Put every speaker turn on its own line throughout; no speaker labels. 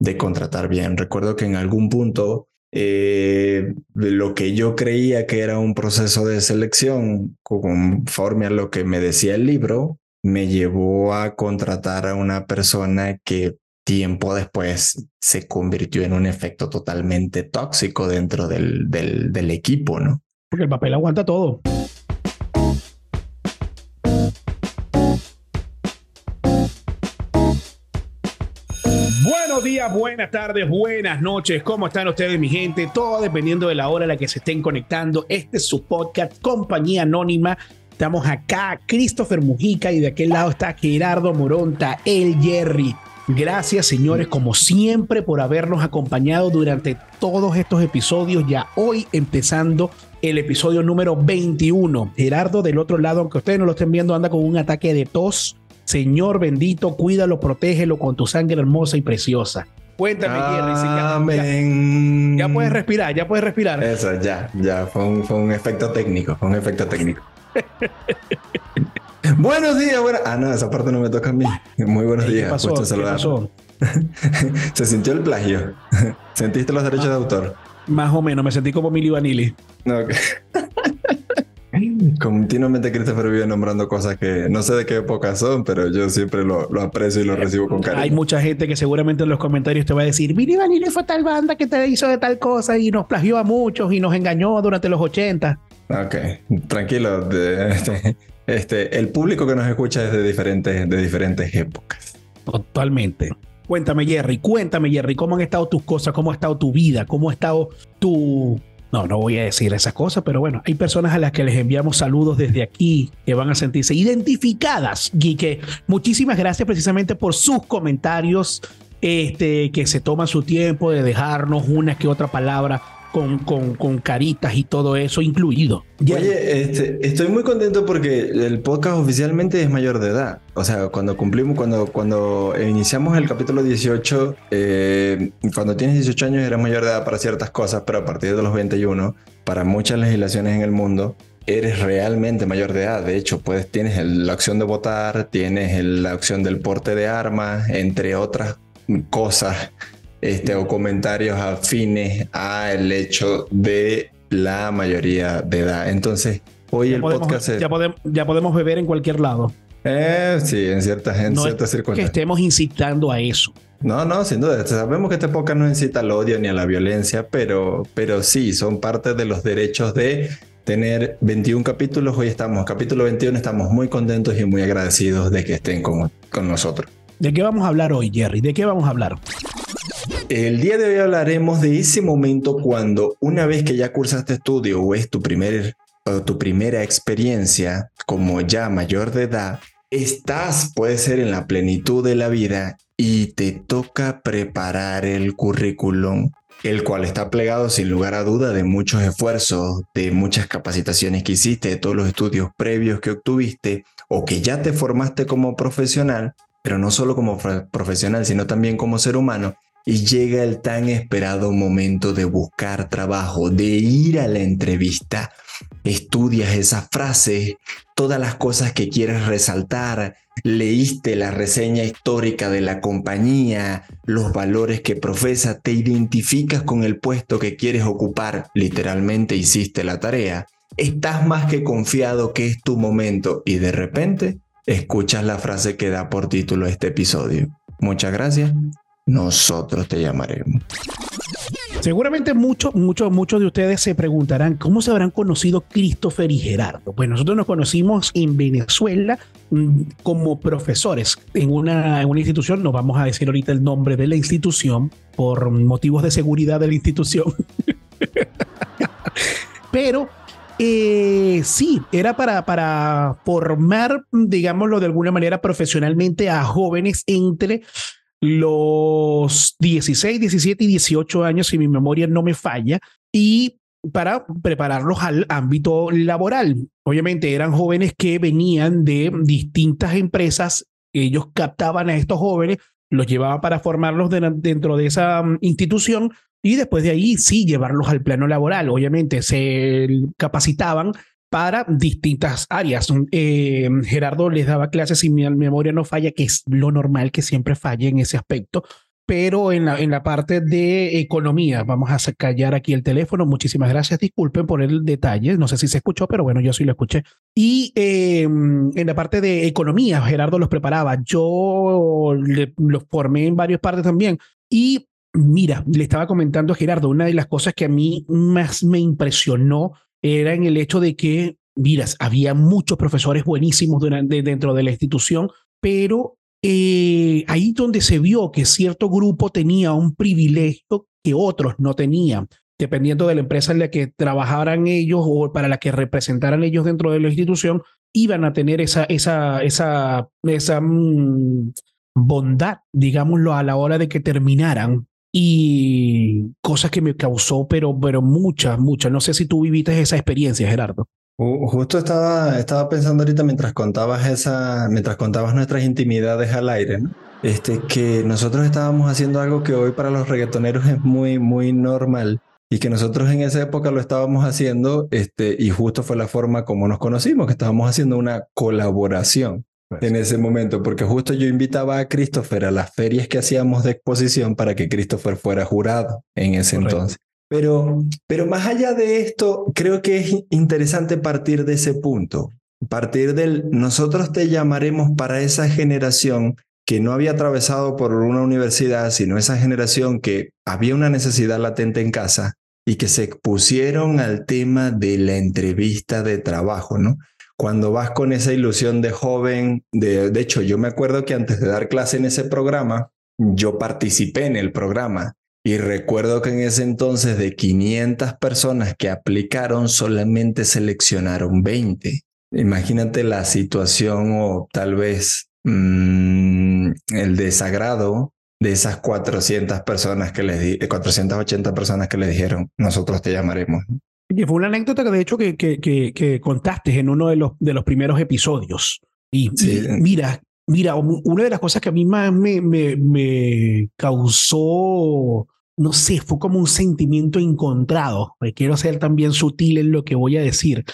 de contratar bien. Recuerdo que en algún punto eh, lo que yo creía que era un proceso de selección conforme a lo que me decía el libro, me llevó a contratar a una persona que tiempo después se convirtió en un efecto totalmente tóxico dentro del, del, del equipo, ¿no?
Porque el papel aguanta todo. Buenas tardes, buenas noches. ¿Cómo están ustedes, mi gente? Todo dependiendo de la hora a la que se estén conectando. Este es su podcast, Compañía Anónima. Estamos acá, Christopher Mujica, y de aquel lado está Gerardo Moronta, el Jerry. Gracias, señores, como siempre, por habernos acompañado durante todos estos episodios. Ya hoy empezando el episodio número 21. Gerardo, del otro lado, aunque ustedes no lo estén viendo, anda con un ataque de tos Señor bendito, cuídalo, protégelo con tu sangre hermosa y preciosa. Cuéntame, Jerry. Ya, puedes respirar, ya puedes respirar.
Eso, ya, ya. Fue un, fue un efecto técnico, fue un efecto técnico. buenos días, buenas. Ah, no, esa parte no me toca a mí. Muy buenos días. ¿Qué pasó? ¿Qué pasó? Se sintió el plagio. ¿Sentiste los derechos de autor?
Más o menos, me sentí como Milly Vanilli. Okay.
Continuamente Christopher vive nombrando cosas que no sé de qué época son, pero yo siempre lo, aprecio y lo recibo con cariño.
Hay mucha gente que seguramente en los comentarios te va a decir, Billy Vanilli fue tal banda que te hizo de tal cosa y nos plagió a muchos y nos engañó durante los 80.
Ok, tranquilo. este, este, el público que nos escucha es de diferentes, de diferentes épocas.
Totalmente. Cuéntame, Jerry, cuéntame, Jerry, ¿cómo han estado tus cosas? ¿Cómo ha estado tu vida? ¿Cómo ha estado tu, no, no voy a decir esas cosas, pero bueno, hay personas a las que les enviamos saludos desde aquí que van a sentirse identificadas. Y muchísimas gracias precisamente por sus comentarios, este, que se toman su tiempo de dejarnos una que otra palabra con, con, con, caritas y todo eso incluido.
Oye, este, estoy muy contento porque el podcast oficialmente es mayor de edad. O sea, cuando cumplimos, cuando, cuando iniciamos el capítulo 18, eh, cuando tienes 18 años eres mayor de edad para ciertas cosas, pero a partir de los 21, para muchas legislaciones en el mundo, eres realmente mayor de edad. De hecho, pues tienes la opción de votar, tienes la opción del porte de armas, entre otras cosas este, o comentarios afines al hecho de la mayoría de edad. Entonces, hoy el podcast...
Ya, podemos, ya podemos beber en cualquier lado.
Eh, sí, en ciertas, en ciertas circunstancias.
Que estemos incitando a eso.
No, no, sin duda. Sabemos que este podcast no incita al odio ni a la violencia, pero, pero sí, son parte de los derechos de tener 21 capítulos. Hoy estamos, capítulo 21, estamos muy contentos y muy agradecidos de que estén con, con nosotros.
¿De qué vamos a hablar hoy, Jerry? ¿De qué vamos a hablar?
El día de hoy hablaremos de ese momento cuando una vez que ya cursaste estudio o es tu, primer, tu primera experiencia como ya mayor de edad, estás, puede ser en la plenitud de la vida y te toca preparar el currículum, el cual está plegado sin lugar a duda de muchos esfuerzos, de muchas capacitaciones que hiciste, de todos los estudios previos que obtuviste o que ya te formaste como profesional, pero no solo como profesional, sino también como ser humano y llega el tan esperado momento de buscar trabajo, de ir a la entrevista. Estudias esas frases, todas las cosas que quieres resaltar, leíste la reseña histórica de la compañía, los valores que profesa, te identificas con el puesto que quieres ocupar, literalmente hiciste la tarea, estás más que confiado que es tu momento y de repente escuchas la frase que da por título este episodio. Muchas gracias, nosotros te llamaremos.
Seguramente muchos, muchos, muchos de ustedes se preguntarán cómo se habrán conocido Christopher y Gerardo. Pues nosotros nos conocimos en Venezuela mm, como profesores en una, institución, no vamos a decir ahorita el nombre de la institución por motivos de seguridad de la institución. Pero eh, sí, era para formar, digámoslo de alguna manera, profesionalmente a jóvenes entre los 16, 17 y 18 años, si mi memoria no me falla, y para prepararlos al ámbito laboral. Obviamente eran jóvenes que venían de distintas empresas, ellos captaban a estos jóvenes, los llevaban para formarlos dentro de esa mm, institución y después de ahí sí llevarlos al plano laboral. Obviamente se capacitaban para distintas áreas. Eh, Gerardo les daba clases, si mi memoria no falla, que es lo normal que siempre falle en ese aspecto, pero en la, en la parte de economía. Vamos a callar aquí el teléfono. Muchísimas gracias. Disculpen por el detalle. No sé si se escuchó, pero bueno, yo sí lo escuché. Y em, en la parte de economía, Gerardo los preparaba. Yo los formé en varias partes también. Y mira, le estaba comentando a Gerardo, una de las cosas que a mí más me impresionó era en el hecho de que, miras, había muchos profesores buenísimos dentro de la institución, pero eh, ahí donde se vio que cierto grupo tenía un privilegio que otros no tenían, dependiendo de la empresa en la que trabajaran ellos o para la que representaran ellos dentro de la institución, iban a tener esa, esa, esa, esa mm, bondad, digámoslo, a la hora de que terminaran y cosas que me causó, pero, pero muchas, muchas. No sé si tú viviste esa experiencia, Gerardo.
Justo estaba, estaba pensando ahorita mientras contabas esa, mientras contabas nuestras intimidades al aire, ¿no? Este, que nosotros estábamos haciendo algo que hoy para los reggaetoneros es muy, muy normal y que nosotros en esa época lo estábamos haciendo, este, y justo fue la forma como nos conocimos, que estábamos haciendo una colaboración. Pues. en ese momento, porque justo yo invitaba a Christopher a las ferias que hacíamos de exposición para que Christopher fuera jurado en ese entonces. Pero, pero más allá de esto, creo que es interesante partir de ese punto, partir del nosotros te llamaremos para esa generación que no había atravesado por una universidad, sino esa generación que había una necesidad latente en casa y que se expusieron al tema de la entrevista de trabajo, ¿no? Cuando vas con esa ilusión de joven, de, de hecho yo me acuerdo que antes de dar clase en ese programa, yo participé en el programa y recuerdo que en ese entonces de 500 personas que aplicaron, solamente seleccionaron 20. Imagínate la situación o tal vez mmm, el desagrado de esas 400 personas que les di 480 personas que le dijeron, nosotros te llamaremos.
Y fue una anécdota que de hecho que, que, que, contaste en uno de los, de los primeros episodios. Y, mira, mira, una de las cosas que a mí más me, me, me causó, no sé, fue como un sentimiento encontrado. Quiero ser también sutil en lo que voy a decir.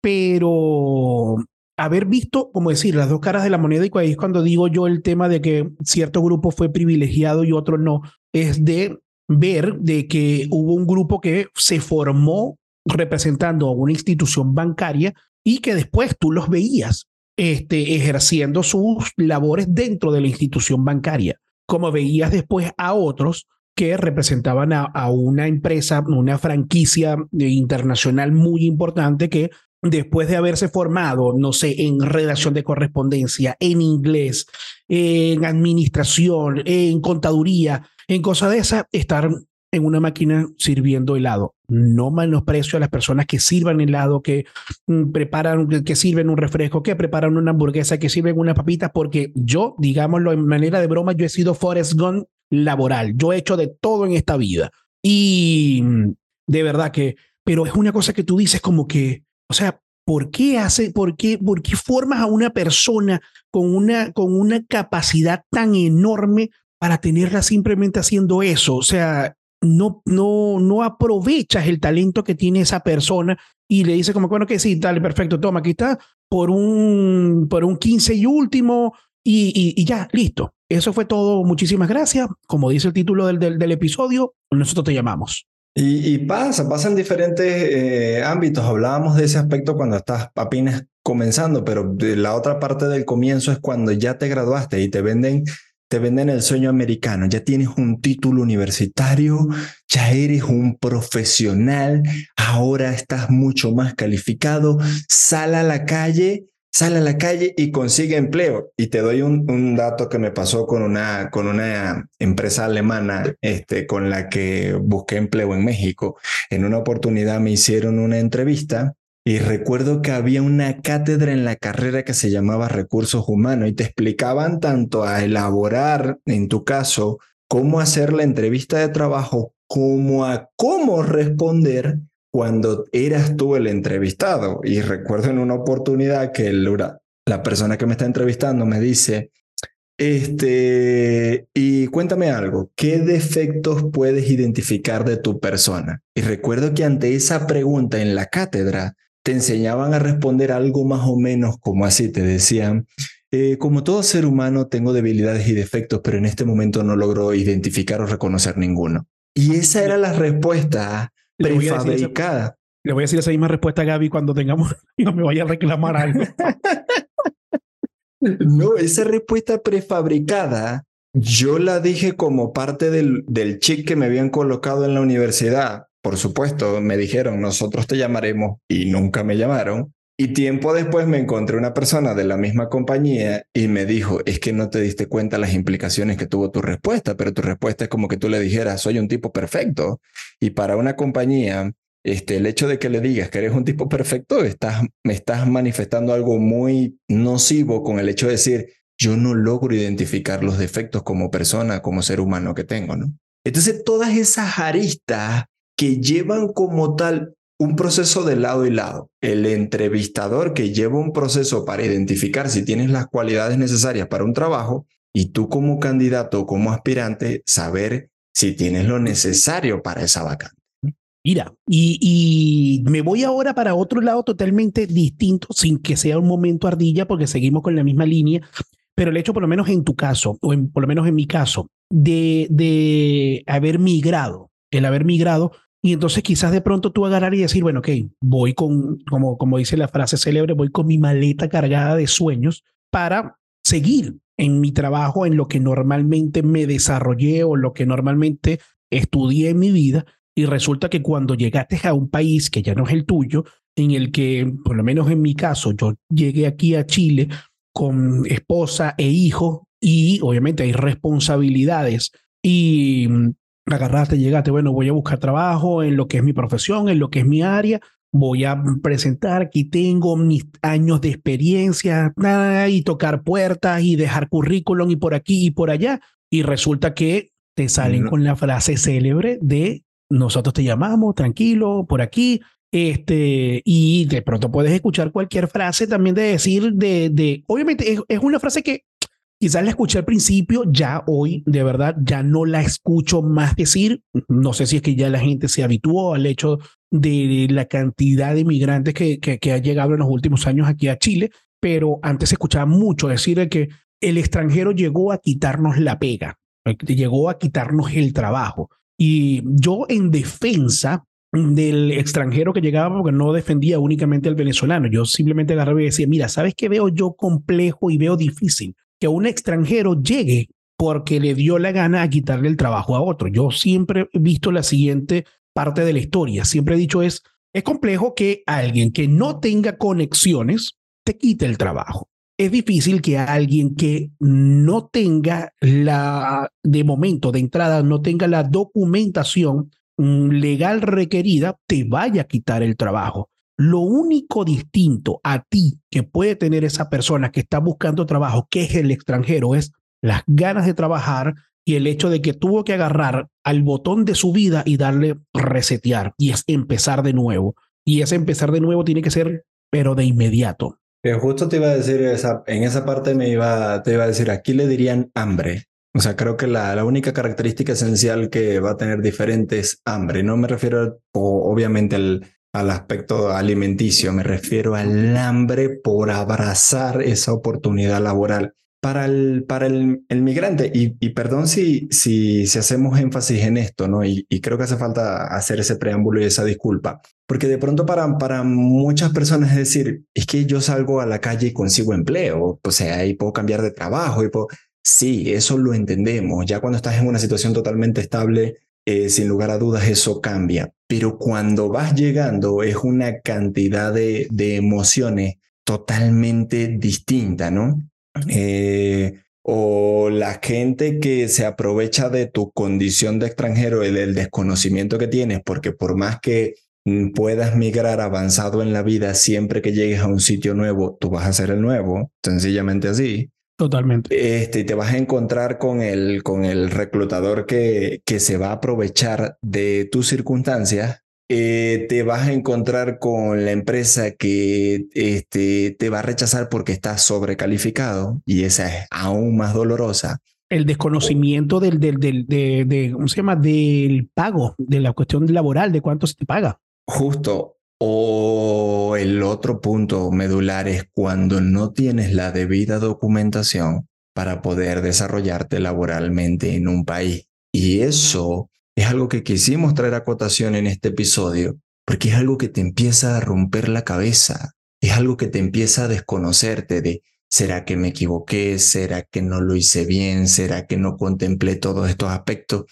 Pero haber visto, como decir, las dos caras de la moneda y cuando digo yo el tema de que cierto grupo fue privilegiado y otro no, es de ver de que hubo un grupo que se formó representando a una institución bancaria y que después tú los veías este, ejerciendo sus labores dentro de la institución bancaria, como veías después a otros que representaban a, a una empresa, una franquicia internacional muy importante que después de haberse formado, no sé, en redacción de correspondencia, en inglés, en administración, en contaduría, en cosas de esas, estar en una máquina sirviendo helado. No menosprecio a las personas que sirvan helado, que mm, preparan, que sirven un refresco, que preparan una hamburguesa, que sirven una papita, porque yo, digámoslo en manera de broma, yo he sido Forrest Gump laboral. Yo he hecho de todo en esta vida. Y mm, de verdad que, pero es una cosa que tú dices como que, o sea, ¿por qué hace, por qué, por qué formas a una persona con una, con una capacidad tan enorme para tenerla simplemente haciendo eso? O sea, no, no, no aprovechas el talento que tiene esa persona y le dices como, bueno, que sí, dale, perfecto, toma, aquí está, por un, por un 15 y último, y, y, ya, listo. Eso fue todo. Muchísimas gracias. Como dice el título del, del, episodio, nosotros te llamamos.
Y, y pasa, pasa en diferentes eh, ámbitos. Hablábamos de ese aspecto cuando estás apenas comenzando, pero la otra parte del comienzo es cuando ya te graduaste y te venden te venden el sueño americano, ya tienes un título universitario, ya eres un profesional, ahora estás mucho más calificado, sal a la calle, sale a la calle y consigue empleo. Y te doy un, dato que me pasó con una, con una empresa alemana este, con la que busqué empleo en México. En una oportunidad me hicieron una entrevista y recuerdo que había una cátedra en la carrera que se llamaba recursos humanos y te explicaban tanto a elaborar, en tu caso, cómo hacer la entrevista de trabajo, como a cómo responder cuando eras tú el entrevistado. Y recuerdo en una oportunidad que la persona que me está entrevistando me dice, este, y cuéntame algo, ¿qué defectos puedes identificar de tu persona? Y recuerdo que ante esa pregunta en la cátedra, te enseñaban a responder algo más o menos como así, te decían, eh, como todo ser humano tengo debilidades y defectos, pero en este momento no logro identificar o reconocer ninguno. Y esa era la respuesta prefabricada.
Le voy a decir esa misma respuesta a Gaby cuando tengamos no me vaya a reclamar algo.
no, esa respuesta prefabricada yo la dije como parte del, del chip que me habían colocado en la universidad. Por supuesto, me dijeron, nosotros te llamaremos y nunca me llamaron. Y tiempo después me encontré una persona de la misma compañía y me dijo, es que no te diste cuenta las implicaciones que tuvo tu respuesta, pero tu respuesta es como que tú le dijeras, soy un tipo perfecto. Y para una compañía, este, el hecho de que le digas que eres un tipo perfecto, me estás manifestando algo muy nocivo con el hecho de decir, yo no logro identificar los defectos como persona, como ser humano que tengo, ¿no? Entonces, todas esas aristas que llevan como tal un proceso de lado y lado. El entrevistador que lleva un proceso para identificar si tienes las cualidades necesarias para un trabajo y tú como candidato, como aspirante, saber si tienes lo necesario para esa vacante.
Mira, y, me voy ahora para otro lado totalmente distinto, sin que sea un momento ardilla, porque seguimos con la misma línea, pero el hecho, por lo menos en tu caso, o por lo menos en mi caso, de, de haber migrado, el haber migrado, y entonces quizás de pronto tú agarrar y decir, bueno, ok, voy con, como, como dice la frase célebre, voy con mi maleta cargada de sueños para seguir en mi trabajo, en lo que normalmente me desarrollé o lo que normalmente estudié en mi vida. Y resulta que cuando llegaste a un país que ya no es el tuyo, en el que, por lo menos en mi caso, yo llegué aquí a Chile con esposa e hijo y obviamente hay responsabilidades y agarraste, llegaste, bueno, voy a buscar trabajo en lo que es mi profesión, en lo que es mi área, voy a presentar, aquí tengo mis años de experiencia, y tocar puertas y dejar currículum y por aquí y por allá, y resulta que te salen con la frase célebre de nosotros te llamamos, tranquilo, por aquí, este, y de pronto puedes escuchar cualquier frase también de decir, de, de obviamente es una frase que Quizás la escuché al principio, ya hoy de verdad ya no la escucho más decir. No sé si es que ya la gente se habituó al hecho de la cantidad de inmigrantes que, que, ha llegado en los últimos años aquí a Chile, pero antes se escuchaba mucho decir que el extranjero llegó a quitarnos la pega, llegó a quitarnos el trabajo. Y yo en defensa del extranjero que llegaba porque no defendía únicamente al venezolano. Yo simplemente agarraba y decía, mira, ¿sabes qué veo yo complejo y veo difícil? Que un extranjero llegue porque le dio la gana a quitarle el trabajo a otro. Yo siempre he visto la siguiente parte de la historia. Siempre he dicho es, es complejo que alguien que no tenga conexiones te quite el trabajo. Es difícil que alguien que no tenga la, de momento, de entrada, no tenga la documentación mm, legal requerida, te vaya a quitar el trabajo. Lo único distinto a ti que puede tener esa persona que está buscando trabajo, que es el extranjero, es las ganas de trabajar y el hecho de que tuvo que agarrar al botón de su vida y darle resetear y es empezar de nuevo. Y ese empezar de nuevo tiene que ser, pero de inmediato.
Justo te iba a decir, en esa parte me iba, te iba a decir, aquí le dirían hambre. O sea, creo que la, la única característica esencial que va a tener diferente es hambre. No me refiero obviamente al, al aspecto alimenticio, me refiero al hambre por abrazar esa oportunidad laboral para el, para el, el migrante. Y, y, perdón si, si, si hacemos énfasis en esto, ¿no? Y, y, creo que hace falta hacer ese preámbulo y esa disculpa, porque de pronto para, para muchas personas es decir, es que yo salgo a la calle y consigo empleo, o sea, y puedo cambiar de trabajo, y puedo... Sí, eso lo entendemos. Ya cuando estás en una situación totalmente estable, eh, sin lugar a dudas eso cambia. Pero cuando vas llegando es una cantidad de, de emociones totalmente distinta, ¿no? Eh, o la gente que se aprovecha de tu condición de extranjero y del desconocimiento que tienes, porque por más que mm, puedas migrar avanzado en la vida, siempre que llegues a un sitio nuevo, tú vas a ser el nuevo, sencillamente así.
Totalmente.
Este, te vas a encontrar con el, con el reclutador que, que se va a aprovechar de tus circunstancias. Eh, te vas a encontrar con la empresa que este, te va a rechazar porque estás sobrecalificado y esa es aún más dolorosa.
El desconocimiento del, del, del, de, de, ¿cómo se llama? Del pago, de la cuestión laboral, de cuánto se te paga.
Justo. O el otro punto medular es cuando no tienes la debida documentación para poder desarrollarte laboralmente en un país. Y eso es algo que quisimos traer a cotación en este episodio, porque es algo que te empieza a romper la cabeza, es algo que te empieza a desconocerte de, ¿será que me equivoqué? ¿Será que no lo hice bien? ¿Será que no contemplé todos estos aspectos?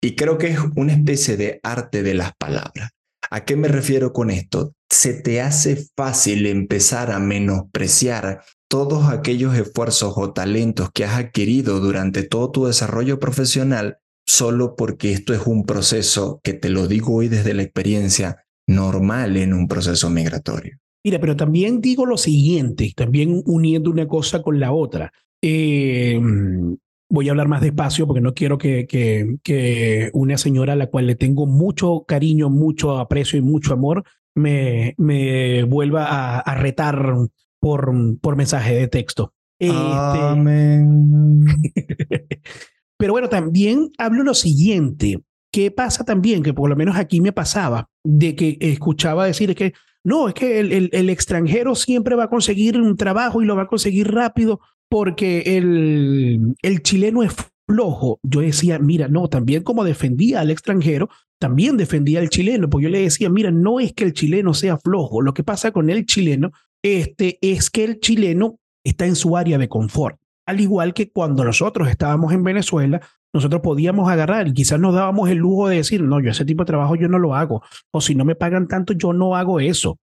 Y creo que es una especie de arte de las palabras. ¿A qué me refiero con esto? Se te hace fácil empezar a menospreciar todos aquellos esfuerzos o talentos que has adquirido durante todo tu desarrollo profesional solo porque esto es un proceso que te lo digo hoy desde la experiencia normal en un proceso migratorio.
Mira, pero también digo lo siguiente, también uniendo una cosa con la otra. Eh, voy a hablar más despacio porque no quiero que, que, una señora a la cual le tengo mucho cariño, mucho aprecio y mucho amor me, me vuelva a, retar por, por mensaje de texto.
Este, Amén.
Pero bueno, también hablo lo siguiente. ¿Qué pasa también? Que por lo menos aquí me pasaba de que escuchaba decir que no, es que el, el extranjero siempre va a conseguir un trabajo y lo va a conseguir rápido porque el, el chileno es flojo. Yo decía, mira, no, también como defendía al extranjero, también defendía al chileno, porque yo le decía, mira, no es que el chileno sea flojo, lo que pasa con el chileno este, es que el chileno está en su área de confort. Al igual que cuando nosotros estábamos en Venezuela, nosotros podíamos agarrar y quizás nos dábamos el lujo de decir, no, yo ese tipo de trabajo yo no lo hago, o si no me pagan tanto, yo no hago eso.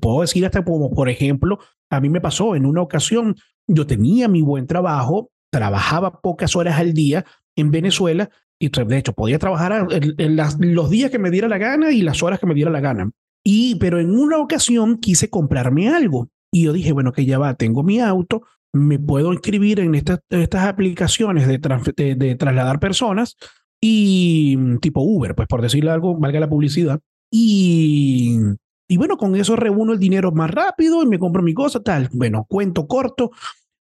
Puedo decir hasta como, por ejemplo, a mí me pasó en una ocasión, yo tenía mi buen trabajo, trabajaba pocas horas al día en Venezuela y de hecho podía trabajar en, los días que me diera la gana y las horas que me diera la gana. Y pero en una ocasión quise comprarme algo y yo dije, bueno, que ya va, tengo mi auto, me puedo inscribir en estas, estas aplicaciones de, de, trasladar personas y tipo Uber, pues por decirle algo, valga la publicidad. Y y bueno, con eso reúno el dinero más rápido y me compro mi cosa, tal. Bueno, cuento corto,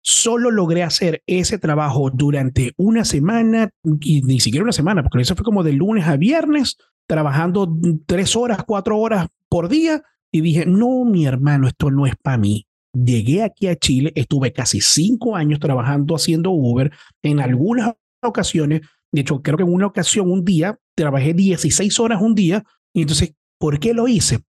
solo logré hacer ese trabajo durante una semana, y ni siquiera una semana, porque eso fue como de lunes a viernes, trabajando tres horas, cuatro horas por día, y dije, no, mi hermano, esto no es para mí. Llegué aquí a Chile, estuve casi cinco años trabajando haciendo Uber, en algunas ocasiones, de hecho, creo que en una ocasión, un día, trabajé 16 horas un día, y entonces, ¿por qué lo hice?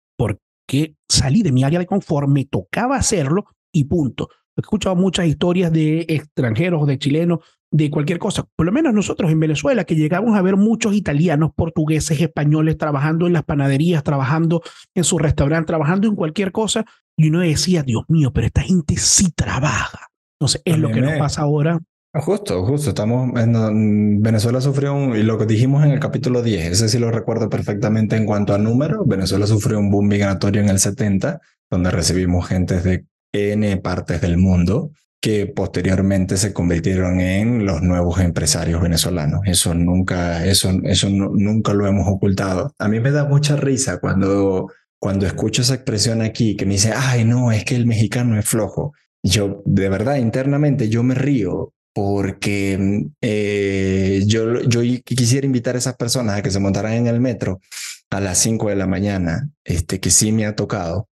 Porque salí de mi área de confort, me tocaba hacerlo y punto. He escuchado muchas historias de extranjeros, de chilenos, de cualquier cosa. Por lo menos nosotros en Venezuela, que llegamos a ver muchos italianos, portugueses, españoles trabajando en las panaderías, trabajando en su restaurante, trabajando en cualquier cosa. Y uno decía, Dios mío, pero esta gente sí trabaja. Entonces, es lo que nos pasa ahora
Justo, justo. Estamos en, Venezuela sufrió un, y lo que dijimos en el capítulo 10, ese sí lo recuerdo perfectamente en cuanto a número. Venezuela sufrió un boom migratorio en el 70, donde recibimos gente de N partes del mundo que posteriormente se convirtieron en los nuevos empresarios venezolanos. Eso nunca, eso, eso nunca lo hemos ocultado. A mí me da mucha risa cuando, cuando escucho esa expresión aquí que me dice, ay, no, es que el mexicano es flojo. Yo, de verdad, internamente, yo me río porque eh, yo, yo quisiera invitar a esas personas a que se montaran en el metro a las 5 de la mañana, este, que sí me ha tocado.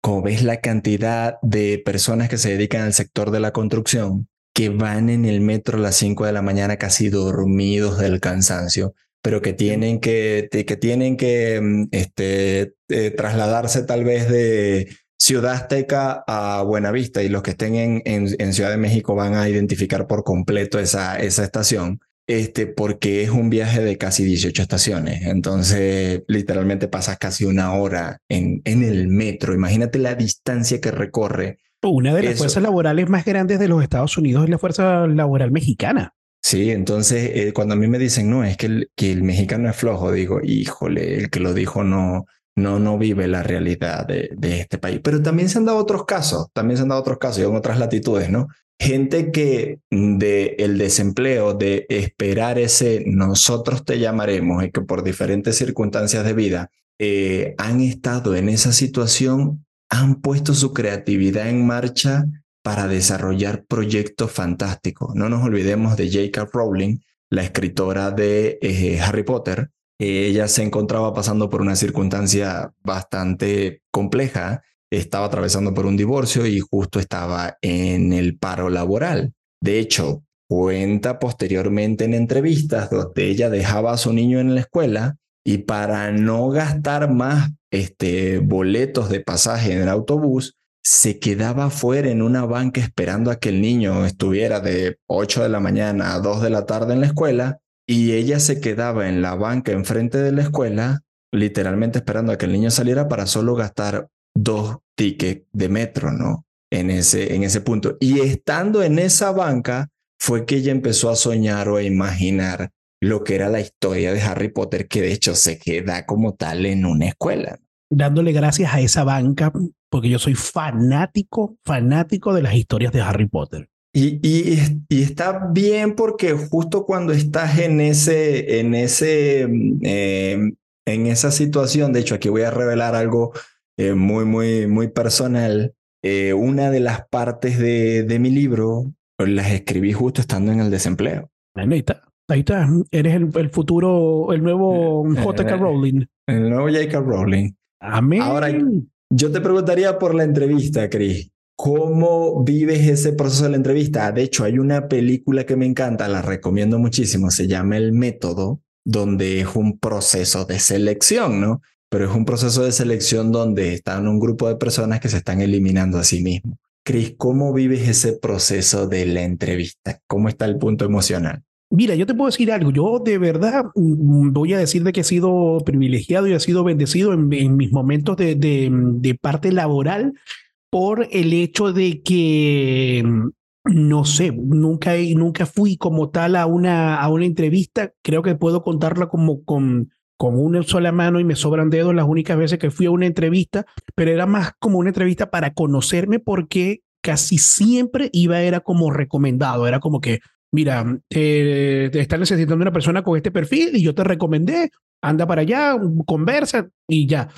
Como ves la cantidad de personas que se dedican al sector de la construcción, que van en el metro a las 5 de la mañana casi dormidos del cansancio, pero que tienen que, que, tienen que mm, este, eh, trasladarse tal vez de, Ciudad Azteca a Buenavista y los que estén en, en, Ciudad de México van a identificar por completo esa, esa estación, este, porque es un viaje de casi 18 estaciones. Entonces, literalmente pasas casi una hora en, en el metro. Imagínate la distancia que recorre.
Una de las fuerzas laborales más grandes de los Estados Unidos es la fuerza laboral mexicana.
Sí, entonces eh, cuando a mí me dicen, no, es que el, que el mexicano es flojo, digo, híjole, el que lo dijo no, no, no vive la realidad de, este país. Pero también se han dado otros casos, también se han dado otros casos y en otras latitudes, ¿no? Gente que de el desempleo, de esperar ese nosotros te llamaremos y que por diferentes circunstancias de vida eh, han estado en esa situación, han puesto su creatividad en marcha para desarrollar proyectos fantásticos. No nos olvidemos de J.K. Rowling, la escritora de eh, Harry Potter, ella se encontraba pasando por una circunstancia bastante compleja, estaba atravesando por un divorcio y justo estaba en el paro laboral. De hecho, cuenta posteriormente en entrevistas donde ella dejaba a su niño en la escuela y para no gastar más este, boletos de pasaje en el autobús, se quedaba fuera en una banca esperando a que el niño estuviera de 8 de la mañana a 2 de la tarde en la escuela y ella se quedaba en la banca enfrente de la escuela, literalmente esperando a que el niño saliera para solo gastar dos tickets de metro, ¿no? En ese, en ese punto. Y estando en esa banca fue que ella empezó a soñar o a imaginar lo que era la historia de Harry Potter, que de hecho se queda como tal en una escuela.
Dándole gracias a esa banca, porque yo soy fanático, fanático de las historias de Harry Potter.
Y, y, y está bien porque justo cuando estás en ese, en ese, eh, en esa situación, de hecho aquí voy a revelar algo eh, muy, muy, muy personal. Eh, una de las partes de, de mi libro las escribí justo estando en el desempleo.
Ahí está, ahí está. Eres el, el futuro, el nuevo J.K. Rowling.
El nuevo J.K. Rowling.
Amén.
Ahora, yo te preguntaría por la entrevista, Chris. ¿Cómo vives ese proceso de la entrevista? De hecho, hay una película que me encanta, la recomiendo muchísimo, se llama El Método, donde es un proceso de selección, ¿no? Pero es un proceso de selección donde están un grupo de personas que se están eliminando a sí mismos. Chris, ¿cómo vives ese proceso de la entrevista? ¿Cómo está el punto emocional?
Mira, yo te puedo decir algo. Yo de verdad mm, voy a decir de que he sido privilegiado y he sido bendecido en, mis momentos de, parte laboral por el hecho de que, mm, no sé, nunca, nunca fui como tal a una, a una entrevista. Creo que puedo contarla como con, con una sola mano y me sobran dedos las únicas veces que fui a una entrevista, pero era más como una entrevista para conocerme porque casi siempre iba, era como recomendado, era como que, mira, eh, te estás necesitando una persona con este perfil y yo te recomendé, anda para allá, conversa y ya.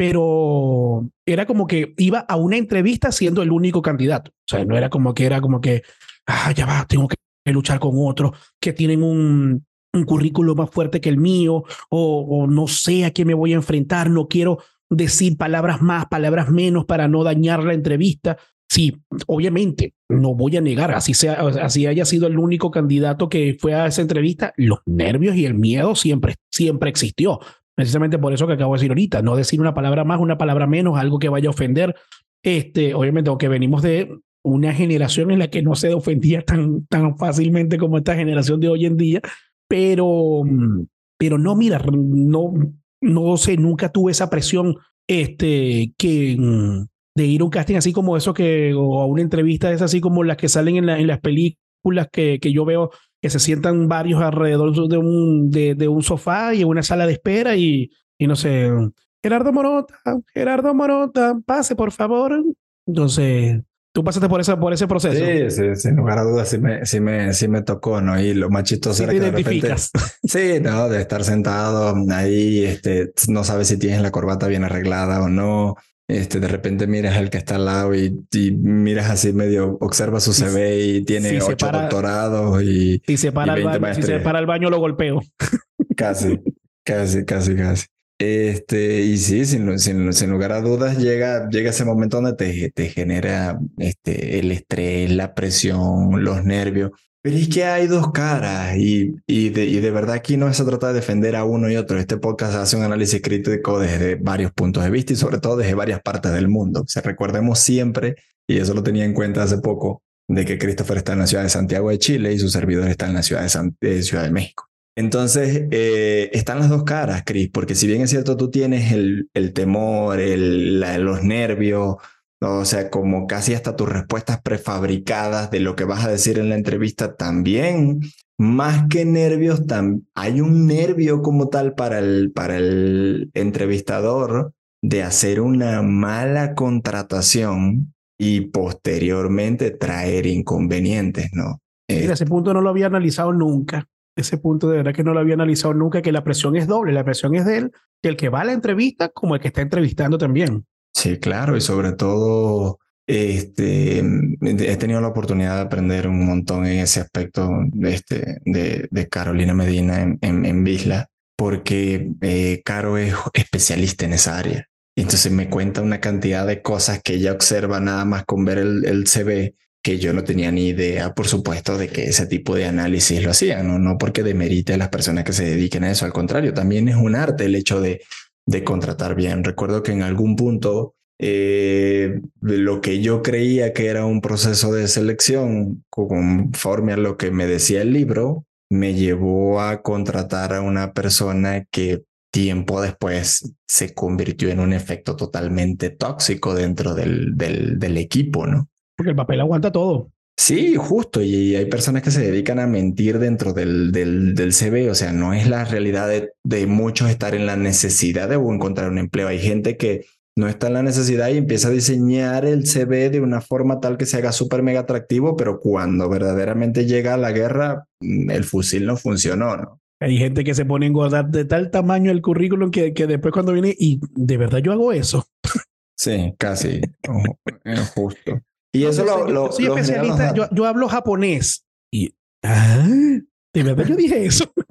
Pero era como que iba a una entrevista siendo el único candidato. O sea, no era como que era como que, ah, ya va, tengo que luchar con otros que tienen un, un currículo más fuerte que el mío o, no sé a qué me voy a enfrentar, no quiero decir palabras más, palabras menos para no dañar la entrevista. Sí, obviamente, no voy a negar, así, sea, así haya sido el único candidato que fue a esa entrevista, los nervios y el miedo siempre, siempre existió. Precisamente por eso que acabo de decir ahorita, no decir una palabra más, una palabra menos, algo que vaya a ofender. Este, obviamente, aunque venimos de una generación en la que no se ofendía tan, tan fácilmente como esta generación de hoy en día, pero, pero no, mira, no, no sé, nunca tuve esa presión este, que, de ir a un casting así como eso que, o a una entrevista es así como las que salen en, la, en las películas que, que yo veo que se sientan varios alrededor de un, de, de un sofá y en una sala de espera y, y no sé, Gerardo Morota, Gerardo Morota, pase por favor. Entonces, tú pasaste por, esa, por ese proceso.
Sí, sí, sin lugar a dudas sí me, sí me, sí me tocó, ¿no? Y lo más chistoso era
te
que de repente...
identificas.
Sí, no, de estar sentado ahí, este, no sabes si tienes la corbata bien arreglada o no. Este, de repente miras al que está al lado y, y miras así medio, observa su CV y tiene
Si
ocho
para-
doctorados y,
Si se para,
y
al
20
baño, si se para al baño, lo golpeo.
Casi, casi, casi, casi. Este, y sí, sin, sin, sin lugar a dudas, llega, llega ese momento donde te, te genera este, el estrés, la presión, los nervios. Pero es que hay dos caras y, y, de, y de verdad aquí no se trata de defender a uno y otro. Este podcast hace un análisis crítico desde varios puntos de vista y sobre todo desde varias partes del mundo. O sea, recordemos siempre, y eso lo tenía en cuenta hace poco, de que Christopher está en la ciudad de Santiago de Chile y su servidor está en la ciudad de, de Ciudad de México. Entonces, eh, están las dos caras, Chris, porque si bien es cierto, tú tienes el, el temor, el, los nervios, o sea, como casi hasta tus respuestas prefabricadas de lo que vas a decir en la entrevista, también, más que nervios, hay un nervio como tal para el, para el entrevistador de hacer una mala contratación y posteriormente traer inconvenientes, ¿no? Eh,
Mira, ese punto no lo había analizado nunca. Ese punto de verdad que no lo había analizado nunca, que la presión es doble. La presión es de él, que el que va a la entrevista como el que está entrevistando también.
Sí, claro, y sobre todo, este, he tenido la oportunidad de aprender un montón en ese aspecto de, este, de, de Carolina Medina en, en, Visla, porque eh, Caro es especialista en esa área. Entonces me cuenta una cantidad de cosas que ella observa nada más con ver el, el CV que yo no tenía ni idea, por supuesto, de que ese tipo de análisis lo hacían, no, no porque demerite a las personas que se dediquen a eso, al contrario, también es un arte el hecho de, de contratar bien. Recuerdo que en algún punto eh, lo que yo creía que era un proceso de selección conforme a lo que me decía el libro, me llevó a contratar a una persona que tiempo después se convirtió en un efecto totalmente tóxico dentro del, del, del equipo, ¿no?
Porque el papel aguanta todo.
Sí, justo. Y hay personas que se dedican a mentir dentro del, del, del CV. O sea, no es la realidad de, de, muchos estar en la necesidad de encontrar un empleo. Hay gente que no está en la necesidad y empieza a diseñar el CV de una forma tal que se haga súper mega atractivo, pero cuando verdaderamente llega la guerra, mm, el fusil no funcionó, ¿no?
Hay gente que se pone a engordar de tal tamaño el currículum que, que después cuando viene y de verdad yo hago eso.
Sí, casi. Justo. Y eso lo, lo,
soy especialista, yo, yo, hablo japonés. Y, ah, de verdad yo dije eso.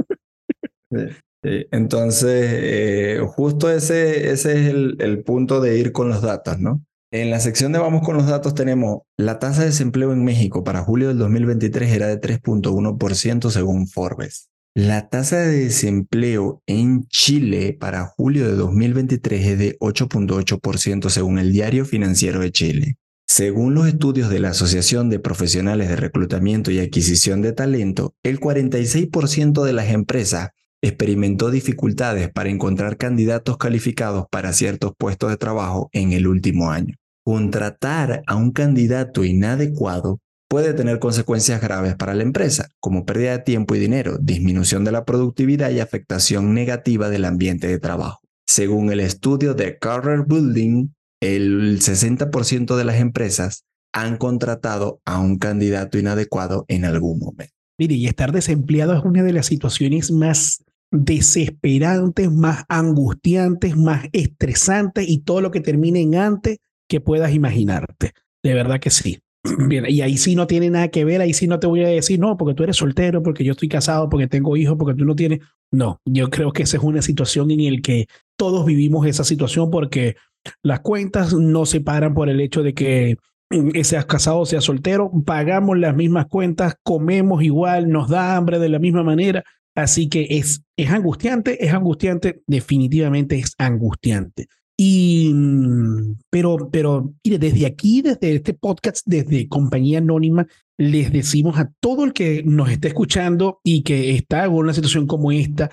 Sí, sí. Entonces, eh, justo ese, ese es el, el, punto de ir con los datos, ¿no? En la sección de Vamos con los datos tenemos la tasa de desempleo en México para julio del 2023 era de 3.1% según Forbes. La tasa de desempleo en Chile para julio de 2023 es de 8.8% según el Diario Financiero de Chile. Según los estudios de la Asociación de Profesionales de Reclutamiento y Adquisición de Talento, el 46% de las empresas experimentó dificultades para encontrar candidatos calificados para ciertos puestos de trabajo en el último año. Contratar a un candidato inadecuado puede tener consecuencias graves para la empresa, como pérdida de tiempo y dinero, disminución de la productividad y afectación negativa del ambiente de trabajo. Según el estudio de Career Building, el 60% de las empresas han contratado a un candidato inadecuado en algún momento.
Mire, y estar desempleado es una de las situaciones más desesperantes, más angustiantes, más estresantes y todo lo que termine antes que puedas imaginarte. De verdad que sí. Bien, y ahí sí no tiene nada que ver, ahí sí no te voy a decir, no, porque tú eres soltero, porque yo estoy casado, porque tengo hijos, porque tú no tienes. No, yo creo que esa es una situación en la que todos vivimos esa situación porque las cuentas no se paran por el hecho de que mm, seas casado seas soltero, pagamos las mismas cuentas, comemos igual, nos da hambre de la misma manera. Así que es, es angustiante, es angustiante, definitivamente es angustiante. Y, mm, pero, pero, mire, desde aquí, desde este podcast, desde Compañía Anónima, les decimos a todo el que nos esté escuchando y que está en una situación como esta,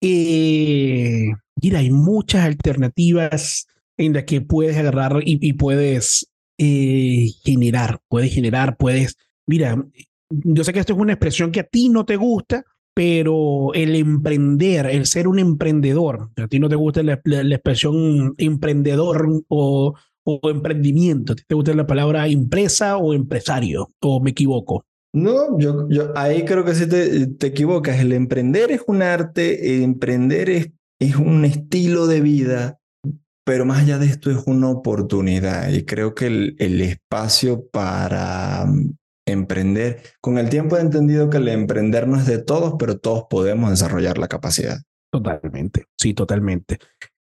eh, mira, hay muchas alternativas en las que puedes agarrar y, puedes eh, generar, puedes generar, puedes, mira, yo sé que esto es una expresión que a ti no te gusta, pero el emprender, el ser un emprendedor, a ti no te gusta la, la, la expresión emprendedor o, o emprendimiento, ¿te gusta la palabra empresa o empresario? ¿O me equivoco?
No, yo, yo ahí creo que sí te, te equivocas. El emprender es un arte, emprender es un estilo de vida, pero más allá de esto es una oportunidad y creo que el, espacio para emprender. Con el tiempo he entendido que el emprender no es de todos, pero todos podemos desarrollar la capacidad.
Totalmente, sí, totalmente.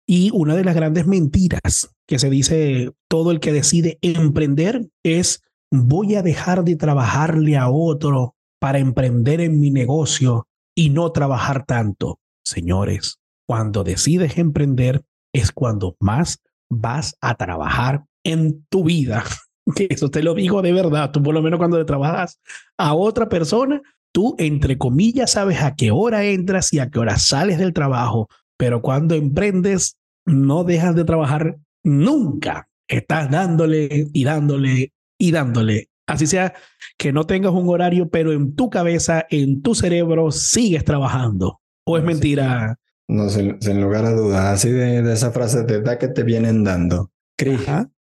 Y una de las grandes mentiras que se dice todo el que decide emprender es voy a dejar de trabajarle a otro para emprender en mi negocio y no trabajar tanto. Señores, cuando decides emprender es cuando más vas a trabajar en tu vida. que eso te lo digo de verdad, tú por lo menos cuando le trabajas a otra persona, tú entre comillas sabes a qué hora entras y a qué hora sales del trabajo, pero cuando emprendes no dejas de trabajar nunca, estás dándole y dándole y dándole. Así sea que no tengas un horario, pero en tu cabeza, en tu cerebro, sigues trabajando. ¿O es mentira?
No, sin, sin lugar a dudas. Así de, de esa frase de da que te vienen dando. Cris,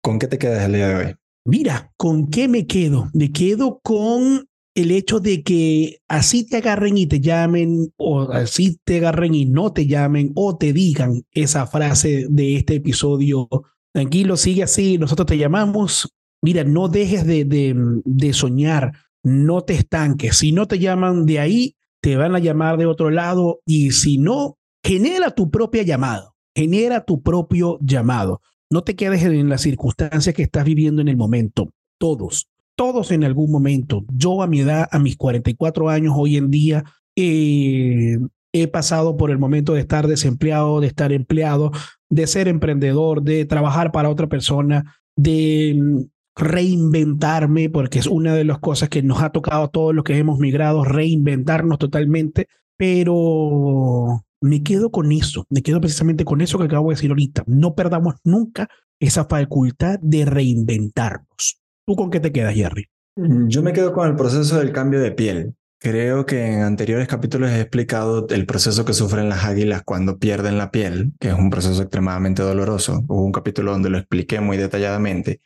¿con qué te quedas el día de hoy?
Mira, ¿con qué me quedo? Me quedo con el hecho de que así te agarren y te llamen, o así te agarren y no te llamen, o te digan esa frase de este episodio. Tranquilo, sigue así, nosotros te llamamos. Mira, no dejes de, de, de soñar, no te estanques. Si no te llaman de ahí, te van a llamar de otro lado y si no, genera tu propia llamada, genera tu propio llamado. No te quedes en las circunstancias que estás viviendo en el momento. Todos, todos en algún momento. Yo a mi edad, a mis 44 años hoy en día, eh, he pasado por el momento de estar desempleado, de estar empleado, de ser emprendedor, de trabajar para otra persona, de mm, reinventarme, porque es una de las cosas que nos ha tocado a todos los que hemos migrado, reinventarnos totalmente, pero me quedo con eso, me quedo precisamente con eso que acabo de decir ahorita. No perdamos nunca esa facultad de reinventarnos. ¿Tú con qué te quedas, Jerry?
Yo me quedo con el proceso del cambio de piel. Creo que en anteriores capítulos he explicado el proceso que sufren las águilas cuando pierden la piel, que es un proceso extremadamente doloroso. Hubo un capítulo donde lo expliqué muy detalladamente.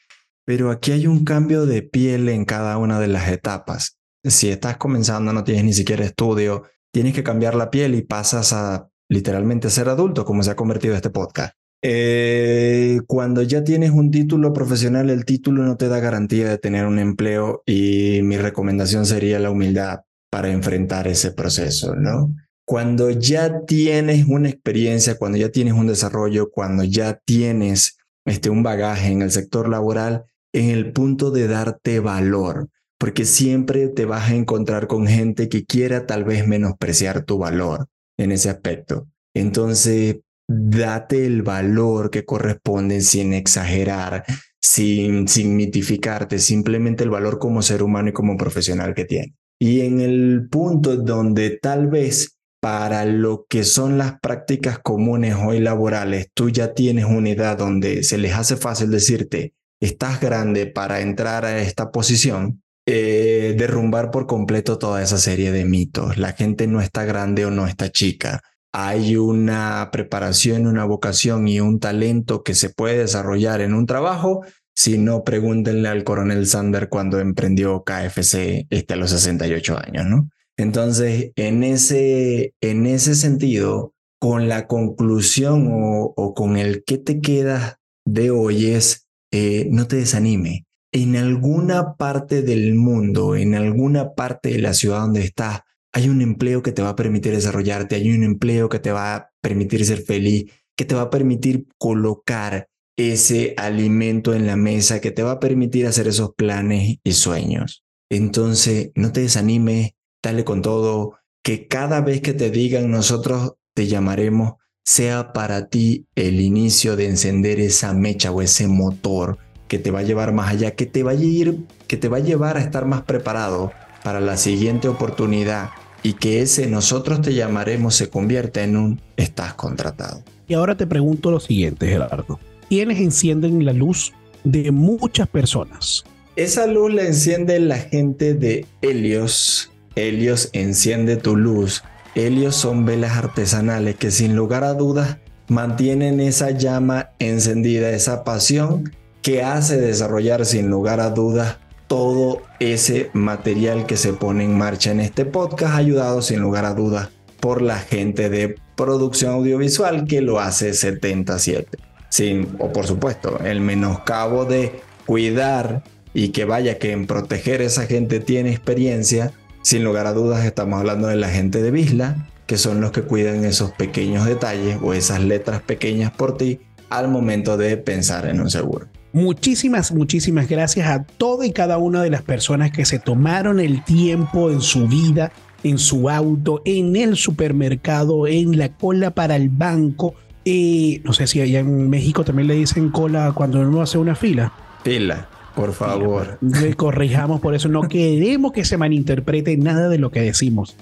Pero aquí hay un cambio de piel en cada una de las etapas. Si estás comenzando, no tienes ni siquiera estudio, tienes que cambiar la piel y pasas a literalmente ser adulto, como se ha convertido este podcast. Eh, cuando ya tienes un título profesional, el título no te da garantía de tener un empleo y mi recomendación sería la humildad para enfrentar ese proceso, ¿no? Cuando ya tienes una experiencia, cuando ya tienes un desarrollo, cuando ya tienes este, un bagaje en el sector laboral, en el punto de darte valor, porque siempre te vas a encontrar con gente que quiera tal vez menospreciar tu valor en ese aspecto. Entonces, date el valor que corresponde sin exagerar, sin, sin mitificarte, simplemente el valor como ser humano y como profesional que tienes. Y en el punto donde tal vez para lo que son las prácticas comunes hoy laborales, tú ya tienes una edad donde se les hace fácil decirte, estás grande para entrar a esta posición, eh, derrumbar por completo toda esa serie de mitos. La gente no está grande o no está chica. Hay una preparación, una vocación y un talento que se puede desarrollar en un trabajo si no, pregúntenle al coronel Sander cuando emprendió KFC este, a los 68 años, ¿no? Entonces, en ese, en ese sentido, con la conclusión o, con el que te quedas de hoy es, eh, no te desanime. En alguna parte del mundo, en alguna parte de la ciudad donde estás, hay un empleo que te va a permitir desarrollarte, hay un empleo que te va a permitir ser feliz, que te va a permitir colocar ese alimento en la mesa que te va a permitir hacer esos planes y sueños. Entonces, no te desanimes, dale con todo, que cada vez que te digan nosotros te llamaremos, sea para ti el inicio de encender esa mecha o ese motor que te va a llevar más allá, que te va a ir, que te va a llevar a estar más preparado para la siguiente oportunidad y que ese nosotros te llamaremos se convierta en un estás contratado.
Y ahora te pregunto lo siguiente, Gerardo quienes encienden la luz de muchas personas.
Esa luz la enciende la gente de Helios. Helios enciende tu luz. Helios son velas artesanales que sin lugar a dudas mantienen esa llama encendida, esa pasión que hace desarrollar sin lugar a dudas todo ese material que se pone en marcha en este podcast, ayudado sin lugar a dudas por la gente de producción audiovisual que lo hace 77 sin, o por supuesto, el menoscabo de cuidar y que vaya que en proteger esa gente tiene experiencia, sin lugar a dudas estamos hablando de la gente de Visla, que son los que cuidan esos pequeños detalles o esas letras pequeñas por ti al momento de pensar en un seguro.
Muchísimas, muchísimas gracias a toda y cada una de las personas que se tomaron el tiempo en su vida, en su auto, en el supermercado, en la cola para el banco, y no sé si allá en México también le dicen cola cuando uno hace una fila.
Fila, por favor.
Le corrijamos por eso. No queremos que se malinterprete nada de lo que decimos.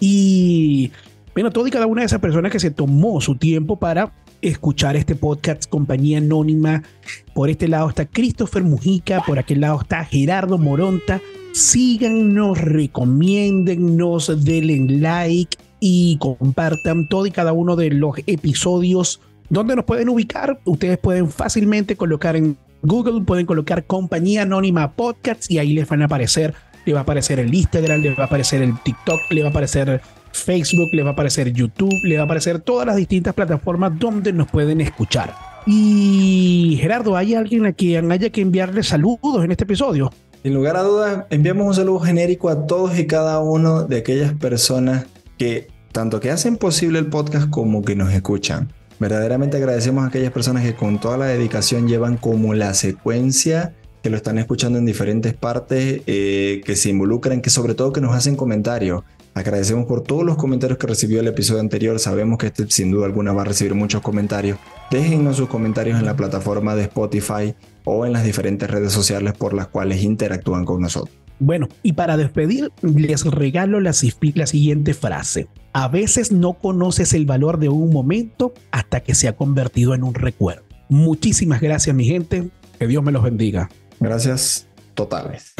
Y bueno, toda y cada una de esas personas que se tomó su tiempo para escuchar este podcast, compañía anónima. Por este lado está Christopher Mujica, por aquel lado está Gerardo Moronta. Síganos, recomiéndennos, denle like y compartan todo y cada uno de los episodios donde nos pueden ubicar. Ustedes pueden fácilmente colocar en Google, pueden colocar compañía anónima podcast y ahí les van a aparecer. Le va a aparecer el Instagram, le va a aparecer el TikTok, le va a aparecer Facebook, le va a aparecer YouTube, le va a aparecer todas las distintas plataformas donde nos pueden escuchar. Y Gerardo, ¿hay alguien a quien haya que enviarle saludos en este episodio?
Sin lugar a dudas, enviamos un saludo genérico a todos y cada uno de aquellas personas que tanto que hacen posible el podcast como que nos escuchan. Verdaderamente agradecemos a aquellas personas que con toda la dedicación llevan como la secuencia que lo están escuchando en diferentes partes, eh, que se involucran, que sobre todo que nos hacen comentarios. Agradecemos por todos los comentarios que recibió el episodio anterior. Sabemos que este sin duda alguna va a recibir muchos comentarios. Déjennos sus comentarios en la plataforma de Spotify o en las diferentes redes sociales por las cuales interactúan con nosotros.
Bueno, y para despedir, les regalo la, la siguiente frase. A veces no conoces el valor de un momento hasta que se ha convertido en un recuerdo. Muchísimas gracias, mi gente. Que Dios me los bendiga.
Gracias totales.